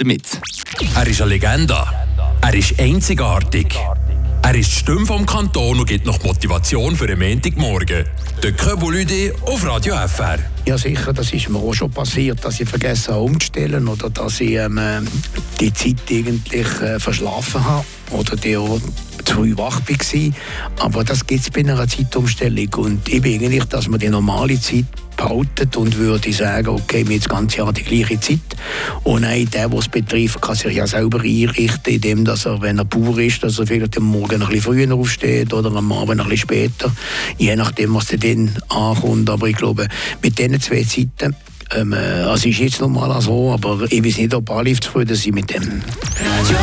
damit. Er ist eine Legende. Er ist einzigartig. Er ist die Stimme vom Kanton und gibt noch Motivation für einen Montagmorgen. Der Köbulüde auf Radio FR. Ja sicher, das ist mir auch schon passiert, dass ich vergessen habe umzustellen oder dass ich ähm, äh, die Zeit eigentlich äh, verschlafen habe oder die auch zu früh wach war. Aber das gibt es bei einer Zeitumstellung und ich bin eigentlich, dass man die normale Zeit behalten und würde sagen, okay, wir haben das ganze Jahr die gleiche Zeit. Und nein, der, der es betrifft, kann sich ja selber einrichten, indem dass er, wenn er Bauer ist, dass er vielleicht am Morgen ein bisschen früher aufsteht oder am Abend ein bisschen später, je nachdem, was dann ankommt. Aber ich glaube, mit diesen zwei Zeiten ähm, also ist jetzt normal so, aber ich weiß nicht, ob alle zufrieden sind mit dem. Radio